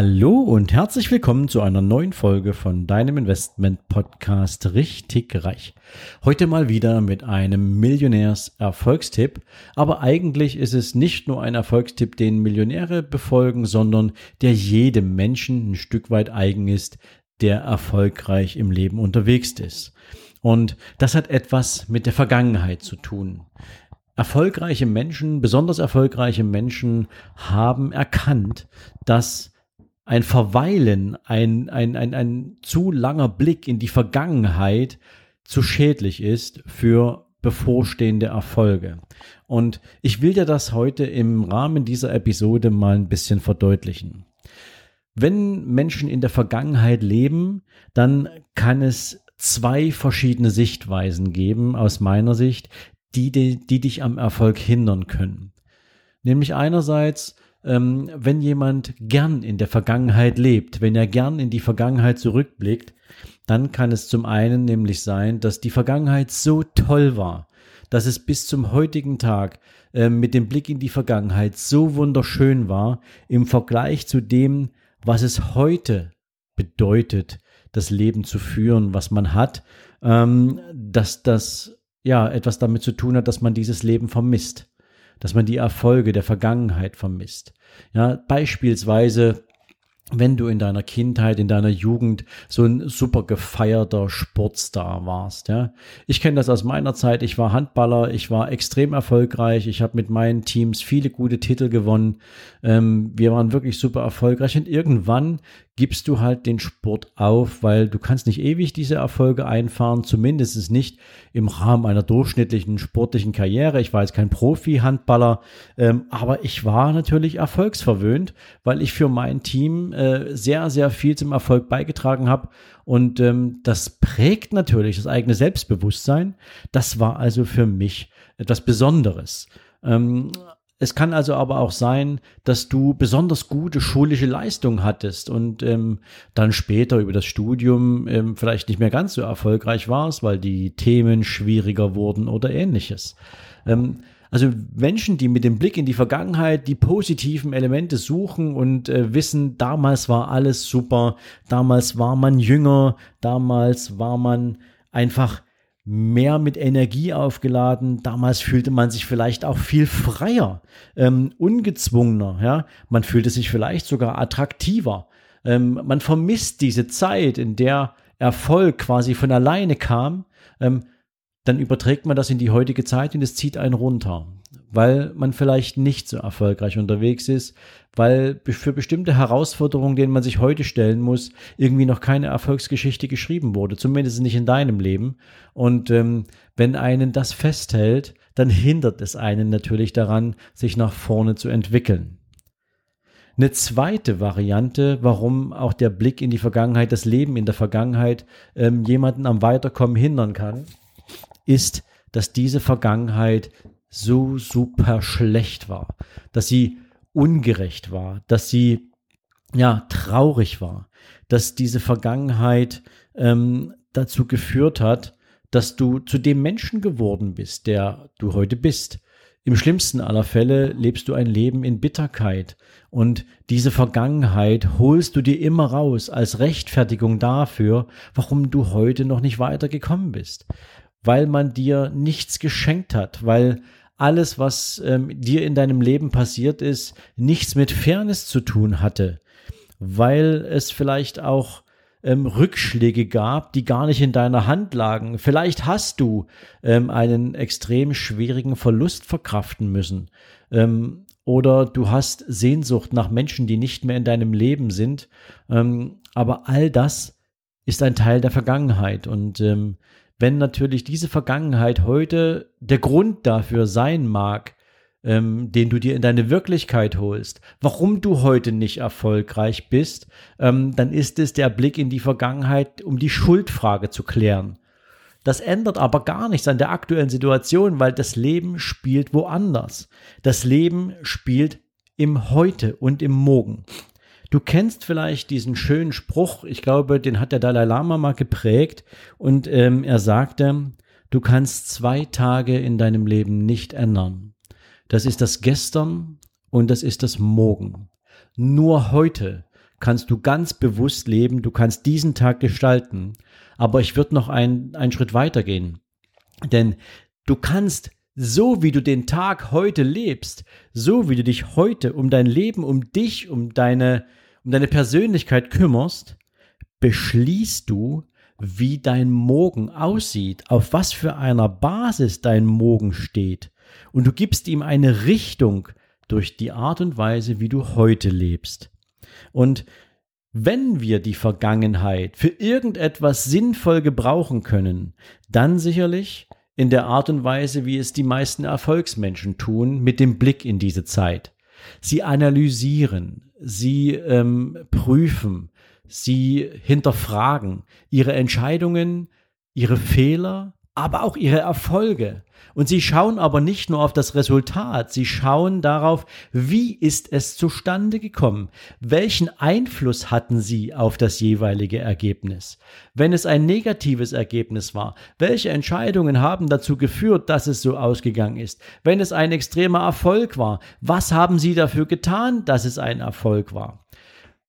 Hallo und herzlich willkommen zu einer neuen Folge von deinem Investment Podcast Richtig Reich. Heute mal wieder mit einem Millionärs-Erfolgstipp. Aber eigentlich ist es nicht nur ein Erfolgstipp, den Millionäre befolgen, sondern der jedem Menschen ein Stück weit eigen ist, der erfolgreich im Leben unterwegs ist. Und das hat etwas mit der Vergangenheit zu tun. Erfolgreiche Menschen, besonders erfolgreiche Menschen haben erkannt, dass ein Verweilen, ein, ein, ein, ein zu langer Blick in die Vergangenheit zu schädlich ist für bevorstehende Erfolge. Und ich will dir das heute im Rahmen dieser Episode mal ein bisschen verdeutlichen. Wenn Menschen in der Vergangenheit leben, dann kann es zwei verschiedene Sichtweisen geben, aus meiner Sicht, die, die, die dich am Erfolg hindern können. Nämlich einerseits ähm, wenn jemand gern in der Vergangenheit lebt, wenn er gern in die Vergangenheit zurückblickt, dann kann es zum einen nämlich sein, dass die Vergangenheit so toll war, dass es bis zum heutigen Tag äh, mit dem Blick in die Vergangenheit so wunderschön war im Vergleich zu dem, was es heute bedeutet, das Leben zu führen, was man hat, ähm, dass das ja etwas damit zu tun hat, dass man dieses Leben vermisst dass man die Erfolge der Vergangenheit vermisst. Ja, beispielsweise wenn du in deiner Kindheit, in deiner Jugend so ein super gefeierter Sportstar warst. Ja, ich kenne das aus meiner Zeit. Ich war Handballer, ich war extrem erfolgreich. Ich habe mit meinen Teams viele gute Titel gewonnen. Ähm, wir waren wirklich super erfolgreich und irgendwann gibst du halt den Sport auf, weil du kannst nicht ewig diese Erfolge einfahren, zumindest nicht im Rahmen einer durchschnittlichen sportlichen Karriere. Ich war jetzt kein Profi-Handballer, ähm, aber ich war natürlich erfolgsverwöhnt, weil ich für mein Team äh, sehr, sehr viel zum Erfolg beigetragen habe und ähm, das prägt natürlich das eigene Selbstbewusstsein. Das war also für mich etwas Besonderes. Ähm, es kann also aber auch sein, dass du besonders gute schulische Leistung hattest und ähm, dann später über das Studium ähm, vielleicht nicht mehr ganz so erfolgreich warst, weil die Themen schwieriger wurden oder ähnliches. Ähm, also Menschen, die mit dem Blick in die Vergangenheit die positiven Elemente suchen und äh, wissen, damals war alles super, damals war man jünger, damals war man einfach mehr mit Energie aufgeladen. Damals fühlte man sich vielleicht auch viel freier, ähm, ungezwungener. Ja? Man fühlte sich vielleicht sogar attraktiver. Ähm, man vermisst diese Zeit, in der Erfolg quasi von alleine kam. Ähm, dann überträgt man das in die heutige Zeit und es zieht einen runter weil man vielleicht nicht so erfolgreich unterwegs ist, weil für bestimmte Herausforderungen, denen man sich heute stellen muss, irgendwie noch keine Erfolgsgeschichte geschrieben wurde, zumindest nicht in deinem Leben. Und ähm, wenn einen das festhält, dann hindert es einen natürlich daran, sich nach vorne zu entwickeln. Eine zweite Variante, warum auch der Blick in die Vergangenheit, das Leben in der Vergangenheit ähm, jemanden am Weiterkommen hindern kann, ist, dass diese Vergangenheit so super schlecht war, dass sie ungerecht war, dass sie ja traurig war, dass diese Vergangenheit ähm, dazu geführt hat, dass du zu dem Menschen geworden bist, der du heute bist. Im schlimmsten aller Fälle lebst du ein Leben in Bitterkeit und diese Vergangenheit holst du dir immer raus als Rechtfertigung dafür, warum du heute noch nicht weitergekommen bist. Weil man dir nichts geschenkt hat, weil alles, was ähm, dir in deinem Leben passiert ist, nichts mit Fairness zu tun hatte, weil es vielleicht auch ähm, Rückschläge gab, die gar nicht in deiner Hand lagen. Vielleicht hast du ähm, einen extrem schwierigen Verlust verkraften müssen. Ähm, oder du hast Sehnsucht nach Menschen, die nicht mehr in deinem Leben sind. Ähm, aber all das ist ein Teil der Vergangenheit. Und ähm, wenn natürlich diese Vergangenheit heute der Grund dafür sein mag, ähm, den du dir in deine Wirklichkeit holst, warum du heute nicht erfolgreich bist, ähm, dann ist es der Blick in die Vergangenheit, um die Schuldfrage zu klären. Das ändert aber gar nichts an der aktuellen Situation, weil das Leben spielt woanders. Das Leben spielt im Heute und im Morgen. Du kennst vielleicht diesen schönen Spruch, ich glaube, den hat der Dalai Lama mal geprägt und ähm, er sagte, du kannst zwei Tage in deinem Leben nicht ändern. Das ist das Gestern und das ist das Morgen. Nur heute kannst du ganz bewusst leben, du kannst diesen Tag gestalten. Aber ich würde noch ein, einen Schritt weiter gehen. Denn du kannst so wie du den Tag heute lebst, so wie du dich heute um dein Leben, um dich, um deine, um deine Persönlichkeit kümmerst, beschließt du, wie dein Morgen aussieht, auf was für einer Basis dein Morgen steht. Und du gibst ihm eine Richtung durch die Art und Weise, wie du heute lebst. Und wenn wir die Vergangenheit für irgendetwas sinnvoll gebrauchen können, dann sicherlich in der Art und Weise, wie es die meisten Erfolgsmenschen tun, mit dem Blick in diese Zeit. Sie analysieren, sie ähm, prüfen, sie hinterfragen ihre Entscheidungen, ihre Fehler, aber auch ihre Erfolge. Und sie schauen aber nicht nur auf das Resultat, sie schauen darauf, wie ist es zustande gekommen? Welchen Einfluss hatten sie auf das jeweilige Ergebnis? Wenn es ein negatives Ergebnis war, welche Entscheidungen haben dazu geführt, dass es so ausgegangen ist? Wenn es ein extremer Erfolg war, was haben sie dafür getan, dass es ein Erfolg war?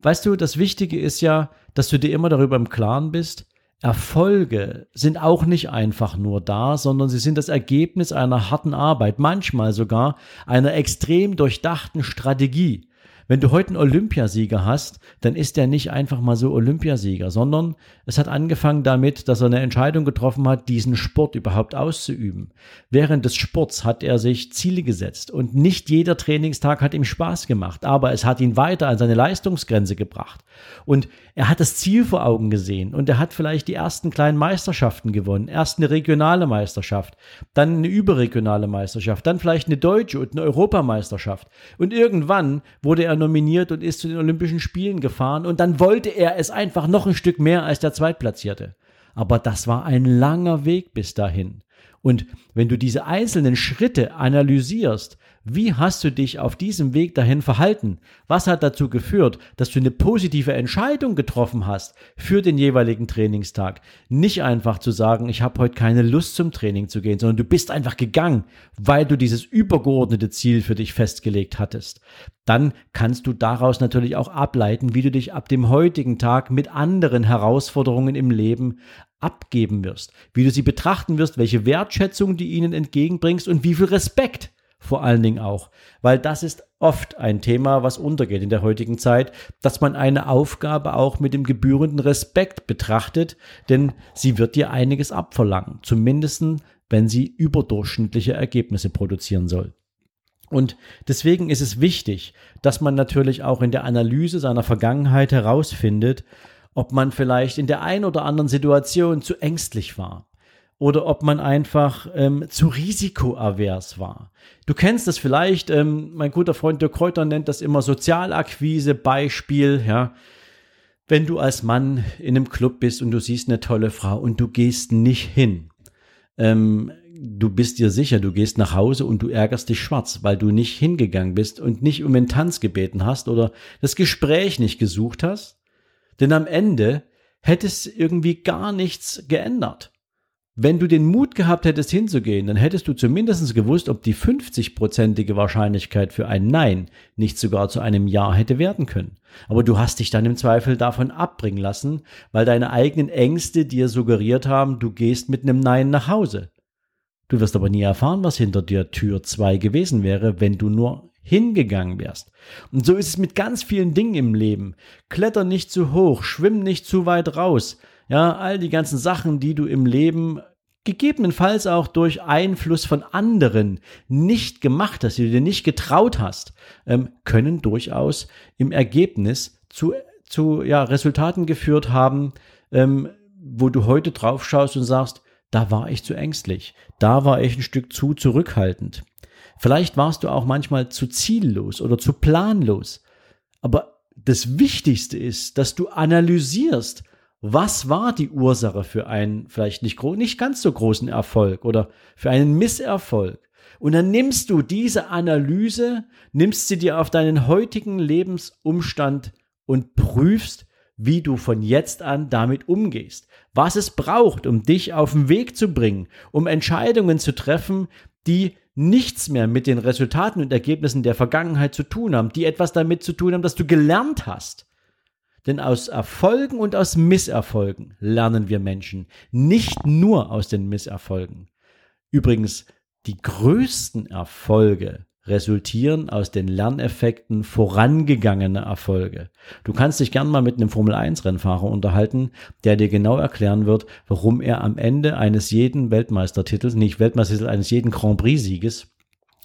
Weißt du, das Wichtige ist ja, dass du dir immer darüber im Klaren bist, Erfolge sind auch nicht einfach nur da, sondern sie sind das Ergebnis einer harten Arbeit, manchmal sogar einer extrem durchdachten Strategie. Wenn du heute einen Olympiasieger hast, dann ist er nicht einfach mal so Olympiasieger, sondern es hat angefangen damit, dass er eine Entscheidung getroffen hat, diesen Sport überhaupt auszuüben. Während des Sports hat er sich Ziele gesetzt und nicht jeder Trainingstag hat ihm Spaß gemacht, aber es hat ihn weiter an seine Leistungsgrenze gebracht. Und er hat das Ziel vor Augen gesehen und er hat vielleicht die ersten kleinen Meisterschaften gewonnen, erst eine regionale Meisterschaft, dann eine überregionale Meisterschaft, dann vielleicht eine deutsche und eine Europameisterschaft. Und irgendwann wurde er er nominiert und ist zu den Olympischen Spielen gefahren und dann wollte er es einfach noch ein Stück mehr als der Zweitplatzierte. Aber das war ein langer Weg bis dahin. Und wenn du diese einzelnen Schritte analysierst, wie hast du dich auf diesem Weg dahin verhalten? Was hat dazu geführt, dass du eine positive Entscheidung getroffen hast für den jeweiligen Trainingstag? Nicht einfach zu sagen, ich habe heute keine Lust zum Training zu gehen, sondern du bist einfach gegangen, weil du dieses übergeordnete Ziel für dich festgelegt hattest. Dann kannst du daraus natürlich auch ableiten, wie du dich ab dem heutigen Tag mit anderen Herausforderungen im Leben abgeben wirst, wie du sie betrachten wirst, welche Wertschätzung du ihnen entgegenbringst und wie viel Respekt vor allen Dingen auch, weil das ist oft ein Thema, was untergeht in der heutigen Zeit, dass man eine Aufgabe auch mit dem gebührenden Respekt betrachtet, denn sie wird dir einiges abverlangen, zumindest wenn sie überdurchschnittliche Ergebnisse produzieren soll. Und deswegen ist es wichtig, dass man natürlich auch in der Analyse seiner Vergangenheit herausfindet, ob man vielleicht in der einen oder anderen Situation zu ängstlich war, oder ob man einfach ähm, zu risikoavers war. Du kennst das vielleicht, ähm, mein guter Freund Dirk Kräuter nennt das immer Sozialakquise Beispiel, ja. Wenn du als Mann in einem Club bist und du siehst eine tolle Frau und du gehst nicht hin, ähm, du bist dir sicher, du gehst nach Hause und du ärgerst dich schwarz, weil du nicht hingegangen bist und nicht um den Tanz gebeten hast oder das Gespräch nicht gesucht hast. Denn am Ende hätte es irgendwie gar nichts geändert. Wenn du den Mut gehabt hättest hinzugehen, dann hättest du zumindest gewusst, ob die 50-prozentige Wahrscheinlichkeit für ein Nein nicht sogar zu einem Ja hätte werden können. Aber du hast dich dann im Zweifel davon abbringen lassen, weil deine eigenen Ängste dir suggeriert haben, du gehst mit einem Nein nach Hause. Du wirst aber nie erfahren, was hinter der Tür 2 gewesen wäre, wenn du nur hingegangen wärst. Und so ist es mit ganz vielen Dingen im Leben. Kletter nicht zu hoch, schwimm nicht zu weit raus, ja, all die ganzen Sachen, die du im Leben gegebenenfalls auch durch Einfluss von anderen nicht gemacht hast, die du dir nicht getraut hast, ähm, können durchaus im Ergebnis zu, zu ja, Resultaten geführt haben, ähm, wo du heute drauf schaust und sagst, da war ich zu ängstlich, da war ich ein Stück zu zurückhaltend. Vielleicht warst du auch manchmal zu ziellos oder zu planlos. Aber das Wichtigste ist, dass du analysierst, was war die Ursache für einen vielleicht nicht, nicht ganz so großen Erfolg oder für einen Misserfolg. Und dann nimmst du diese Analyse, nimmst sie dir auf deinen heutigen Lebensumstand und prüfst, wie du von jetzt an damit umgehst, was es braucht, um dich auf den Weg zu bringen, um Entscheidungen zu treffen, die nichts mehr mit den Resultaten und Ergebnissen der Vergangenheit zu tun haben, die etwas damit zu tun haben, dass du gelernt hast. Denn aus Erfolgen und aus Misserfolgen lernen wir Menschen, nicht nur aus den Misserfolgen. Übrigens, die größten Erfolge resultieren aus den Lerneffekten vorangegangener Erfolge. Du kannst dich gern mal mit einem Formel 1 Rennfahrer unterhalten, der dir genau erklären wird, warum er am Ende eines jeden Weltmeistertitels, nicht Weltmeistertitel, eines jeden Grand Prix Sieges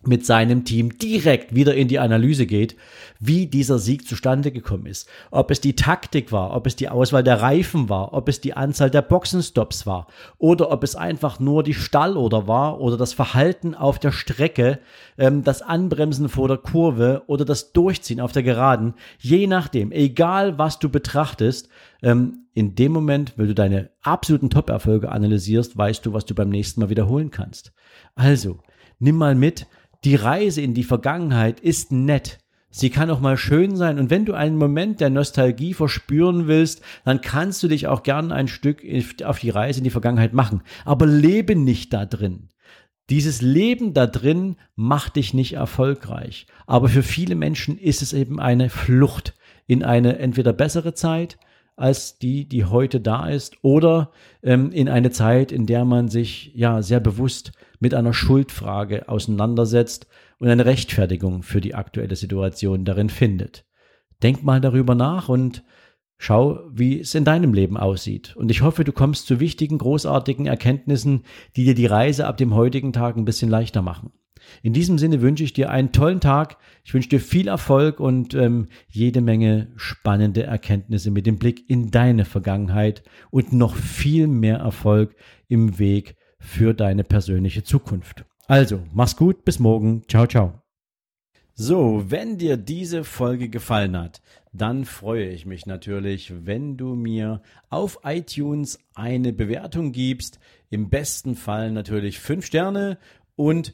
mit seinem Team direkt wieder in die Analyse geht, wie dieser Sieg zustande gekommen ist. Ob es die Taktik war, ob es die Auswahl der Reifen war, ob es die Anzahl der Boxenstops war oder ob es einfach nur die Stallorder war oder das Verhalten auf der Strecke, ähm, das Anbremsen vor der Kurve oder das Durchziehen auf der Geraden. Je nachdem, egal was du betrachtest, ähm, in dem Moment, wenn du deine absoluten Top-Erfolge analysierst, weißt du, was du beim nächsten Mal wiederholen kannst. Also, nimm mal mit, die Reise in die Vergangenheit ist nett. Sie kann auch mal schön sein. Und wenn du einen Moment der Nostalgie verspüren willst, dann kannst du dich auch gern ein Stück auf die Reise in die Vergangenheit machen. Aber lebe nicht da drin. Dieses Leben da drin macht dich nicht erfolgreich. Aber für viele Menschen ist es eben eine Flucht in eine entweder bessere Zeit als die, die heute da ist, oder ähm, in eine Zeit, in der man sich ja sehr bewusst mit einer Schuldfrage auseinandersetzt und eine Rechtfertigung für die aktuelle Situation darin findet. Denk mal darüber nach und schau, wie es in deinem Leben aussieht. Und ich hoffe, du kommst zu wichtigen, großartigen Erkenntnissen, die dir die Reise ab dem heutigen Tag ein bisschen leichter machen. In diesem Sinne wünsche ich dir einen tollen Tag. Ich wünsche dir viel Erfolg und ähm, jede Menge spannende Erkenntnisse mit dem Blick in deine Vergangenheit und noch viel mehr Erfolg im Weg für deine persönliche Zukunft. Also, mach's gut, bis morgen. Ciao, ciao. So, wenn dir diese Folge gefallen hat, dann freue ich mich natürlich, wenn du mir auf iTunes eine Bewertung gibst. Im besten Fall natürlich fünf Sterne und